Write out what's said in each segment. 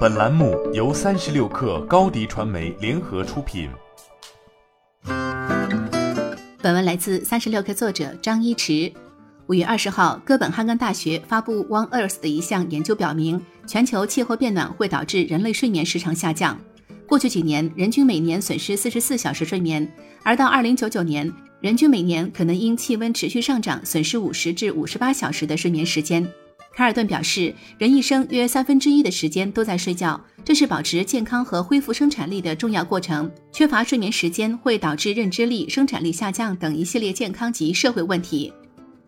本栏目由三十六氪高低传媒联合出品。本文来自三十六氪作者张一驰。五月二十号，哥本哈根大学发布 One Earth 的一项研究表明，全球气候变暖会导致人类睡眠时长下降。过去几年，人均每年损失四十四小时睡眠，而到二零九九年，人均每年可能因气温持续上涨损失五十至五十八小时的睡眠时间。卡尔顿表示，人一生约三分之一的时间都在睡觉，这是保持健康和恢复生产力的重要过程。缺乏睡眠时间会导致认知力、生产力下降等一系列健康及社会问题。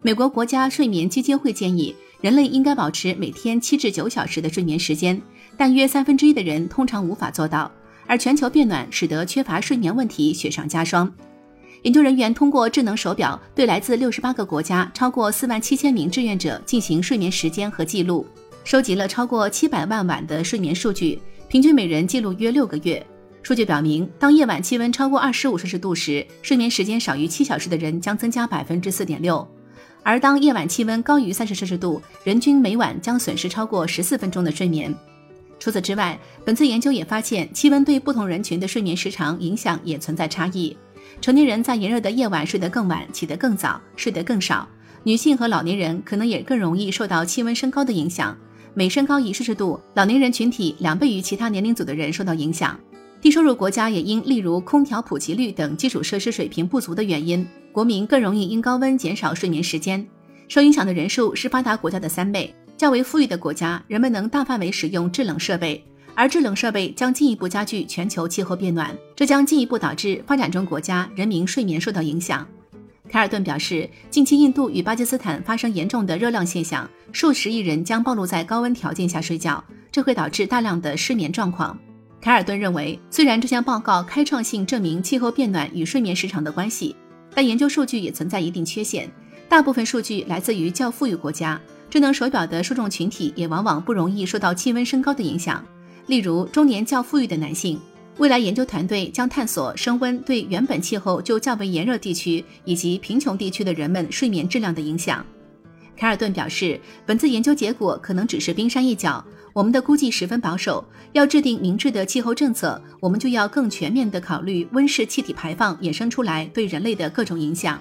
美国国家睡眠基金会建议，人类应该保持每天七至九小时的睡眠时间，但约三分之一的人通常无法做到。而全球变暖使得缺乏睡眠问题雪上加霜。研究人员通过智能手表对来自六十八个国家超过四万七千名志愿者进行睡眠时间和记录，收集了超过七百万晚的睡眠数据，平均每人记录约六个月。数据表明，当夜晚气温超过二十五摄氏度时，睡眠时间少于七小时的人将增加百分之四点六；而当夜晚气温高于三十摄氏度，人均每晚将损失超过十四分钟的睡眠。除此之外，本次研究也发现，气温对不同人群的睡眠时长影响也存在差异。成年人在炎热的夜晚睡得更晚，起得更早，睡得更少。女性和老年人可能也更容易受到气温升高的影响。每升高一摄氏度，老年人群体两倍于其他年龄组的人受到影响。低收入国家也因例如空调普及率等基础设施水平不足的原因，国民更容易因高温减少睡眠时间。受影响的人数是发达国家的三倍。较为富裕的国家，人们能大范围使用制冷设备。而制冷设备将进一步加剧全球气候变暖，这将进一步导致发展中国家人民睡眠受到影响。凯尔顿表示，近期印度与巴基斯坦发生严重的热浪现象，数十亿人将暴露在高温条件下睡觉，这会导致大量的失眠状况。凯尔顿认为，虽然这项报告开创性证明气候变暖与睡眠时长的关系，但研究数据也存在一定缺陷。大部分数据来自于较富裕国家，智能手表的受众群体也往往不容易受到气温升高的影响。例如，中年较富裕的男性。未来研究团队将探索升温对原本气候就较为炎热地区以及贫穷地区的人们睡眠质量的影响。凯尔顿表示，本次研究结果可能只是冰山一角，我们的估计十分保守。要制定明智的气候政策，我们就要更全面地考虑温室气体排放衍生出来对人类的各种影响。